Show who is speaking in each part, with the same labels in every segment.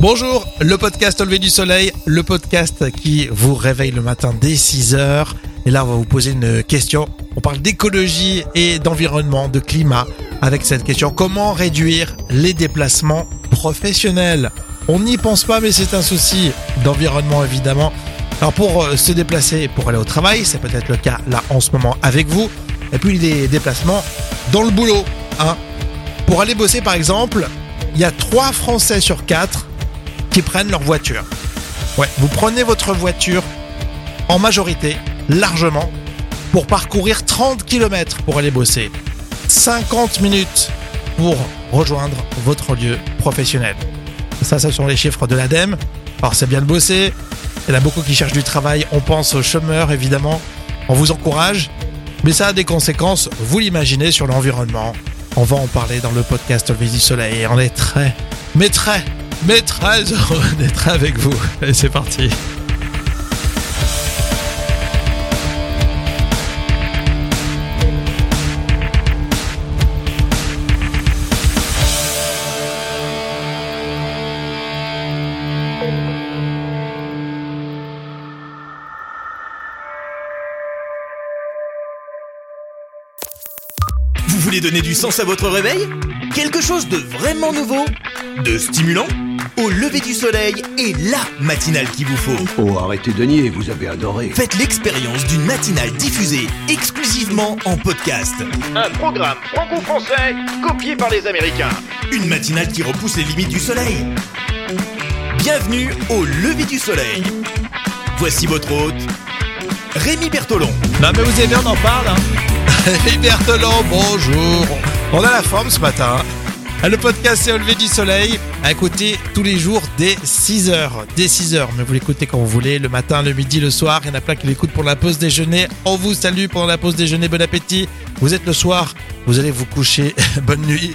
Speaker 1: Bonjour, le podcast Au du soleil, le podcast qui vous réveille le matin dès 6 heures. Et là, on va vous poser une question. On parle d'écologie et d'environnement, de climat, avec cette question. Comment réduire les déplacements professionnels? On n'y pense pas, mais c'est un souci d'environnement, évidemment. Alors pour euh, se déplacer, pour aller au travail, c'est peut-être le cas là en ce moment avec vous. Et puis les déplacements dans le boulot. Hein. Pour aller bosser, par exemple, il y a 3 Français sur 4 prennent leur voiture. Ouais, vous prenez votre voiture en majorité, largement, pour parcourir 30 km pour aller bosser. 50 minutes pour rejoindre votre lieu professionnel. Ça, ce sont les chiffres de l'ADEME. Alors, c'est bien de bosser. Il y en a beaucoup qui cherchent du travail. On pense aux chômeurs, évidemment. On vous encourage. Mais ça a des conséquences, vous l'imaginez, sur l'environnement. On va en parler dans le podcast Le du Soleil. On est très, mais très, mais très heureux d'être avec vous. Et c'est parti.
Speaker 2: Vous voulez donner du sens à votre réveil? Quelque chose de vraiment nouveau? De stimulant? Au lever du soleil et la matinale qu'il vous faut.
Speaker 3: Oh, arrêtez de nier, vous avez adoré.
Speaker 2: Faites l'expérience d'une matinale diffusée exclusivement en podcast.
Speaker 4: Un programme franco-français copié par les Américains.
Speaker 2: Une matinale qui repousse les limites du soleil. Bienvenue au lever du soleil. Voici votre hôte, Rémi Bertolon.
Speaker 1: Non mais vous avez bien, on en parle. Hein. Les Berthelon, bonjour. On a la forme ce matin. Hein. Le podcast c'est au lever du soleil, à écouter tous les jours dès 6h. Dès 6h, mais vous l'écoutez quand vous voulez, le matin, le midi, le soir. Il y en a plein qui l'écoutent pour la pause déjeuner. On vous salue pendant la pause déjeuner, bon appétit. Vous êtes le soir, vous allez vous coucher, bonne nuit.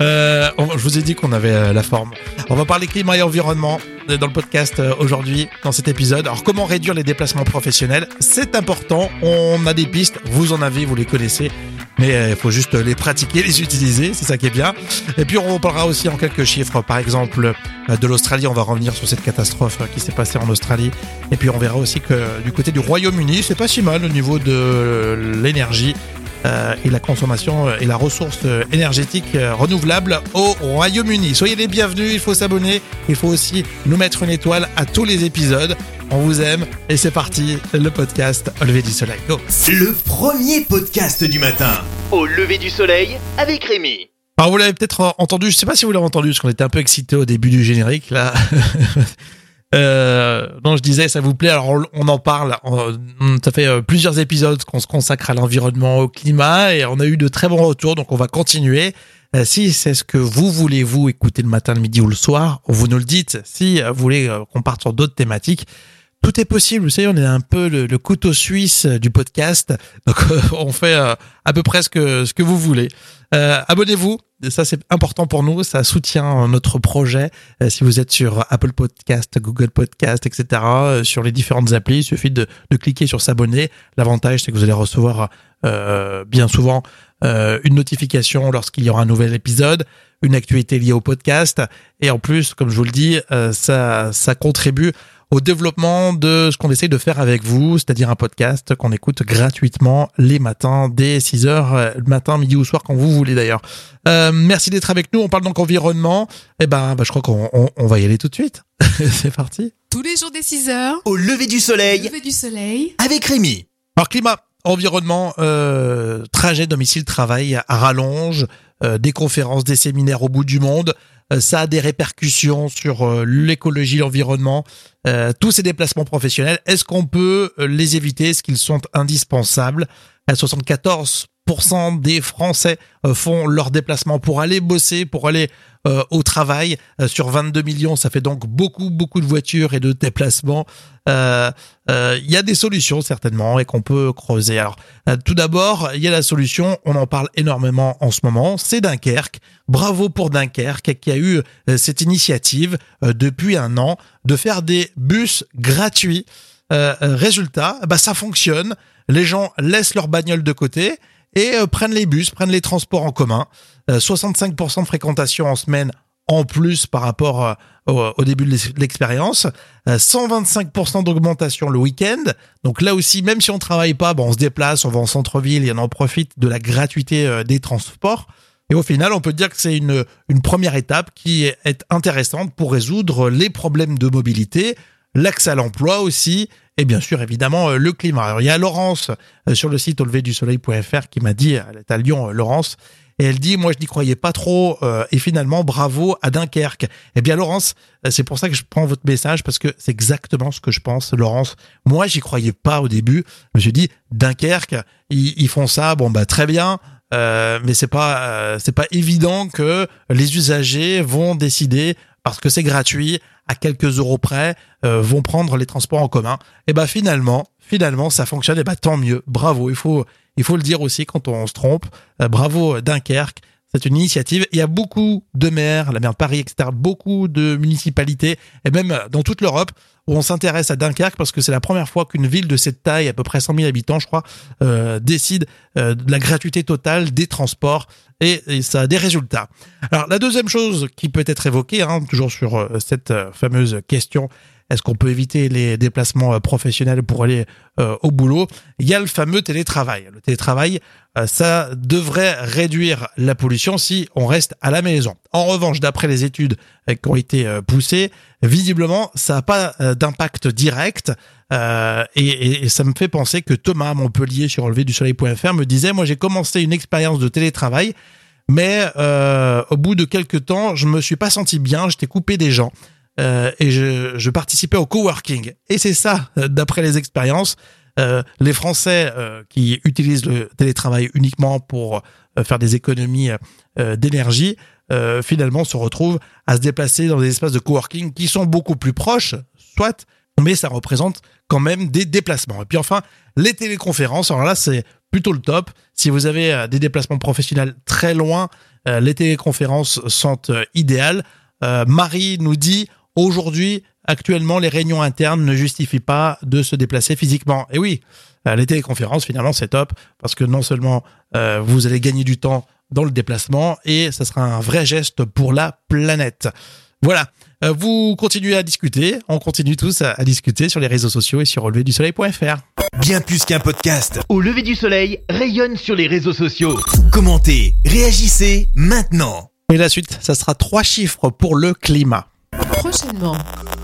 Speaker 1: Euh, je vous ai dit qu'on avait euh, la forme. On va parler climat et environnement euh, dans le podcast aujourd'hui, dans cet épisode. Alors, comment réduire les déplacements professionnels? C'est important. On a des pistes. Vous en avez, vous les connaissez. Mais euh, il faut juste les pratiquer, les utiliser. C'est ça qui est bien. Et puis, on parlera aussi en quelques chiffres. Par exemple, euh, de l'Australie. On va revenir sur cette catastrophe euh, qui s'est passée en Australie. Et puis, on verra aussi que du côté du Royaume-Uni, c'est pas si mal au niveau de euh, l'énergie euh, et la consommation euh, et la ressource euh, énergétique euh, renouvelable au Royaume-Uni. Soyez les bienvenus, il faut s'abonner, il faut aussi nous mettre une étoile à tous les épisodes. On vous aime et c'est parti, le podcast Au lever du soleil. Go
Speaker 2: Le premier podcast du matin.
Speaker 4: Au lever du soleil avec Rémi.
Speaker 1: Alors vous l'avez peut-être entendu, je sais pas si vous l'avez entendu parce qu'on était un peu excités au début du générique là. Euh, non, je disais, ça vous plaît. Alors, on, en parle. On- ça fait euh, plusieurs épisodes qu'on se consacre à l'environnement, au climat, et on a eu de très bons retours. Donc, on va continuer. Euh, si c'est ce que vous voulez, vous écouter le matin, le midi ou le soir, vous nous le dites. Si euh, vous voulez euh, qu'on parte sur d'autres thématiques, tout est possible. Vous savez, on est un peu le, couteau suisse du podcast. Donc, euh, on fait euh, à peu près ce que, ce que vous voulez. Euh, Abonnez-vous. Ça, c'est important pour nous. Ça soutient notre projet. Euh, si vous êtes sur Apple Podcast, Google Podcast, etc., euh, sur les différentes applis, il suffit de, de cliquer sur s'abonner. L'avantage, c'est que vous allez recevoir euh, bien souvent euh, une notification lorsqu'il y aura un nouvel épisode, une actualité liée au podcast. Et en plus, comme je vous le dis, euh, ça, ça contribue au développement de ce qu'on essaye de faire avec vous, c'est-à-dire un podcast qu'on écoute gratuitement les matins dès 6 heures, euh, le matin, midi ou soir, quand vous voulez d'ailleurs. Euh, merci d'être avec nous. On parle donc environnement. Eh ben, bah, je crois qu'on on, on va y aller tout de suite. C'est parti.
Speaker 5: Tous les jours des 6 heures,
Speaker 2: Au lever du soleil
Speaker 5: lever du soleil.
Speaker 2: avec Rémi.
Speaker 1: Alors climat, environnement, euh, trajet, domicile, travail à rallonge, euh, des conférences, des séminaires au bout du monde. Euh, ça a des répercussions sur euh, l'écologie, l'environnement, euh, tous ces déplacements professionnels. Est-ce qu'on peut les éviter? Est-ce qu'ils sont indispensables? À 74 des Français euh, font leur déplacement pour aller bosser, pour aller euh, au travail. Euh, sur 22 millions, ça fait donc beaucoup, beaucoup de voitures et de déplacements. Euh, euh, Il y a des solutions certainement et qu'on peut creuser. Alors, euh, tout d'abord, il y a la solution, on en parle énormément en ce moment, c'est Dunkerque. Bravo pour Dunkerque qui a eu euh, cette initiative euh, depuis un an de faire des bus gratuits. Euh, euh, résultat, bah, ça fonctionne. Les gens laissent leur bagnole de côté et euh, prennent les bus, prennent les transports en commun. Euh, 65% de fréquentation en semaine en plus par rapport euh, au, début de l'expérience. Euh, 125% d'augmentation le week-end. Donc là aussi, même si on travaille pas, bon, on se déplace, on va en centre-ville et on en profite de la gratuité euh, des transports. Et au final, on peut dire que c'est une, une première étape qui est intéressante pour résoudre les problèmes de mobilité, l'accès à l'emploi aussi, et bien sûr, évidemment, euh, le climat. Alors, il y a Laurence euh, sur le site auleverdusoleil.fr qui m'a dit, elle est à Lyon, euh, Laurence, et elle dit, moi, je n'y croyais pas trop, et finalement, bravo à Dunkerque. Eh bien, Laurence, c'est pour ça que je prends votre message, parce que c'est exactement ce que je pense, Laurence. Moi, j'y croyais pas au début. Je me suis dit, Dunkerque, ils, ils font ça, bon, bah, très bien. Euh, mais c'est pas euh, c'est pas évident que les usagers vont décider parce que c'est gratuit à quelques euros près euh, vont prendre les transports en commun. Et ben finalement finalement ça fonctionne et ben tant mieux. Bravo, il faut il faut le dire aussi quand on se trompe. bravo Dunkerque. C'est une initiative. Il y a beaucoup de maires, la maire de Paris, etc., beaucoup de municipalités, et même dans toute l'Europe, où on s'intéresse à Dunkerque parce que c'est la première fois qu'une ville de cette taille, à peu près 100 000 habitants, je crois, euh, décide euh, de la gratuité totale des transports et, et, ça a des résultats. Alors la deuxième chose qui peut être évoquée, hein, toujours sur euh, cette euh, fameuse question est-ce qu'on peut éviter les déplacements euh, professionnels pour aller euh, au boulot? Il y a le fameux télétravail. Le télétravail, euh, ça devrait réduire la pollution si on reste à la maison. En revanche, d'après les études qui ont été poussées, visiblement, ça n'a pas d'impact direct. Euh, et, et, ça me fait penser que Thomas Montpellier sur relevé-du-soleil.fr me disait, moi j'ai commencé une expérience de télétravail, mais au bout de quelques temps, je me suis pas senti bien, j'étais coupé des gens euh, et je, je, participais au coworking. Et c'est ça, euh, d'après les expériences, euh, les Français euh, qui utilisent le télétravail uniquement pour euh, faire des économies d'énergie, finalement se retrouvent à se déplacer dans des espaces de coworking qui sont beaucoup plus proches, soit, mais ça représente quand même des déplacements. Et puis enfin, les téléconférences, alors là c'est plutôt le top. Si vous avez des déplacements professionnels très loin, les téléconférences sont idéales. Marie nous dit Aujourd'hui, actuellement, les réunions internes ne justifient pas de se déplacer physiquement. Et oui, les téléconférences, finalement, c'est top parce que non seulement euh, vous allez gagner du temps dans le déplacement et ça sera un vrai geste pour la planète. Voilà. Euh, vous continuez à discuter. On continue tous à, à discuter sur les réseaux sociaux et sur releverdusoleil.fr.
Speaker 2: Bien plus qu'un podcast. Au lever du soleil, rayonne sur les réseaux sociaux. Commentez, réagissez maintenant.
Speaker 1: Et la suite, ça sera trois chiffres pour le climat.
Speaker 5: Prochainement,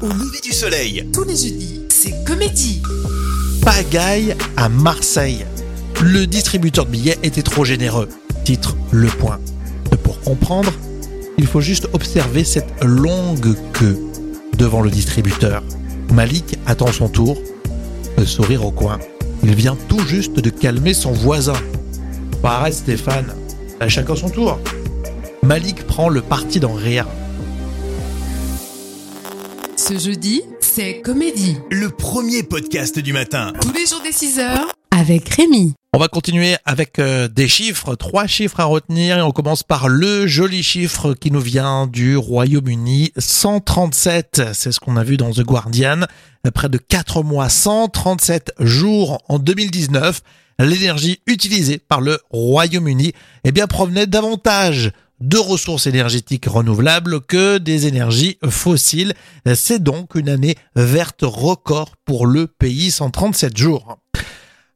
Speaker 2: Au lever du soleil.
Speaker 5: tous les jeudis, c'est comédie.
Speaker 1: Pagaille à Marseille. Le distributeur de billets était trop généreux. Titre Le Point. Pour comprendre, il faut juste observer cette longue queue devant le distributeur. Malik attend son tour, le sourire au coin. Il vient tout juste de calmer son voisin. Arrête Stéphane, à chacun son tour. Malik prend le parti d'en rire.
Speaker 5: Ce jeudi, c'est comédie.
Speaker 2: Le premier podcast du matin.
Speaker 5: Tous les jours des 6h avec Rémi.
Speaker 1: On va continuer avec euh, des chiffres, trois chiffres à retenir et on commence par le joli chiffre qui nous vient du Royaume-Uni, 137, c'est ce qu'on a vu dans The Guardian, près de 4 mois, 137 jours en 2019, l'énergie utilisée par le Royaume-Uni eh bien provenait davantage de ressources énergétiques renouvelables que des énergies fossiles. C'est donc une année verte record pour le pays, 137 jours.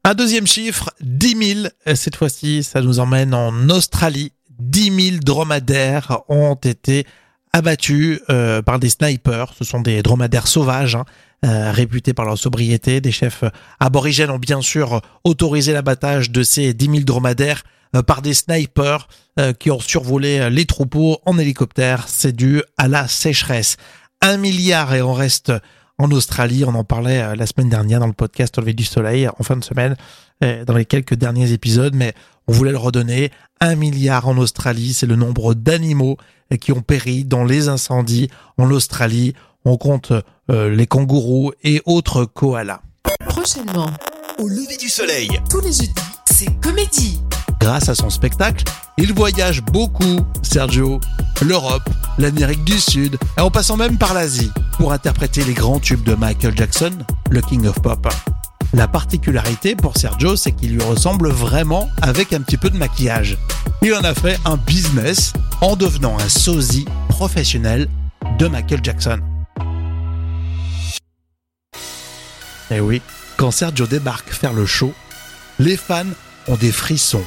Speaker 1: Un deuxième chiffre, 10 000. Cette fois-ci, ça nous emmène en Australie. 10 000 dromadaires ont été abattus euh, par des snipers. Ce sont des dromadaires sauvages, hein, euh, réputés par leur sobriété. Des chefs aborigènes ont bien sûr autorisé l'abattage de ces 10 000 dromadaires par des snipers euh, qui ont survolé les troupeaux en hélicoptère. C'est dû à la sécheresse. Un milliard et on reste en Australie. On en parlait euh, la semaine dernière dans le podcast Au lever du soleil en fin de semaine, dans les quelques derniers épisodes, mais on voulait le redonner. Un milliard en Australie, c'est le nombre d'animaux qui ont péri dans les incendies en Australie. On compte les kangourous et autres koalas.
Speaker 5: Prochainement,
Speaker 2: Au lever du soleil.
Speaker 5: tous les jeudis, c'est comédie.
Speaker 1: Grâce à son spectacle, il voyage beaucoup, Sergio, l'Europe, l'Amérique du Sud, et en passant même par l'Asie, pour interpréter les grands tubes de Michael Jackson, le King of Pop. La particularité pour Sergio, c'est qu'il lui ressemble vraiment avec un petit peu de maquillage. Il en a fait un business en devenant un sosie professionnel de Michael Jackson. Eh oui, quand Sergio débarque faire le show, les fans ont des frissons.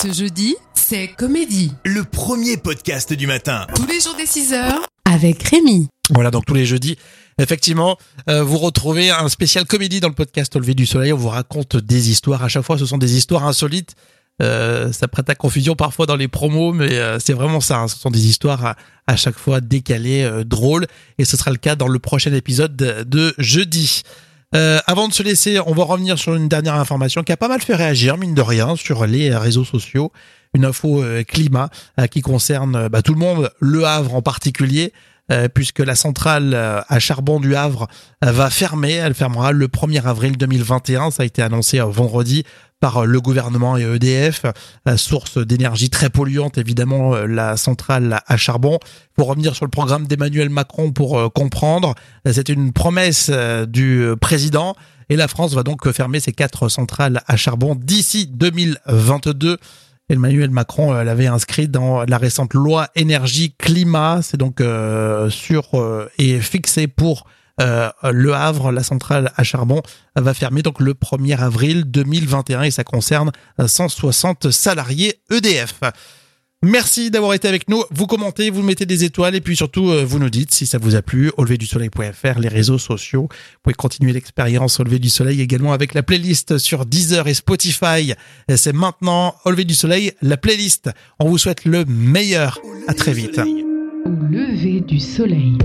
Speaker 5: Ce jeudi, c'est Comédie.
Speaker 2: Le premier podcast du matin.
Speaker 5: Tous les jours des 6h avec Rémi.
Speaker 1: Voilà, donc tous les jeudis, effectivement, euh, vous retrouvez un spécial comédie dans le podcast Au lever du soleil. On vous raconte des histoires. À chaque fois, ce sont des histoires insolites. Euh, ça prête à confusion parfois dans les promos, mais euh, c'est vraiment ça. hein. Ce sont des histoires à, à chaque fois décalées, euh, drôles. Et ce sera le cas dans le prochain épisode de, de jeudi. Euh, avant de se laisser, on va revenir sur une dernière information qui a pas mal fait réagir, mine de rien, sur les réseaux sociaux. Une info euh, climat euh, qui concerne bah, tout le monde, Le Havre en particulier, puisque la centrale euh, à charbon du Havre euh, va fermer. Elle fermera le 1er avril 2021. Ça a été annoncé euh, vendredi par euh, le gouvernement et EDF, euh, source d'énergie très polluante, évidemment, euh, la centrale à charbon. Pour revenir sur le programme d'Emmanuel Macron pour euh, comprendre, euh, c'est une promesse euh, du euh, président et la France va donc fermer ses quatre centrales à charbon d'ici 2022. Emmanuel Macron euh, l'avait inscrit dans la récente loi énergie-climat. C'est donc euh, sur euh, et fixé pour euh, le Havre, la centrale à charbon va fermer donc le 1er avril 2021 et ça concerne euh, 160 salariés EDF. Merci d'avoir été avec nous. Vous commentez, vous mettez des étoiles et puis surtout euh, vous nous dites si ça vous a plu. Au lever du soleil.fr, les réseaux sociaux. Vous pouvez continuer l'expérience au lever du soleil également avec la playlist sur Deezer et Spotify. C'est maintenant au lever du soleil, la playlist. On vous souhaite le meilleur. À très vite.
Speaker 5: Au lever du soleil.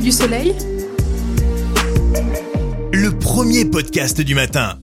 Speaker 5: Du soleil
Speaker 2: Le premier podcast du matin.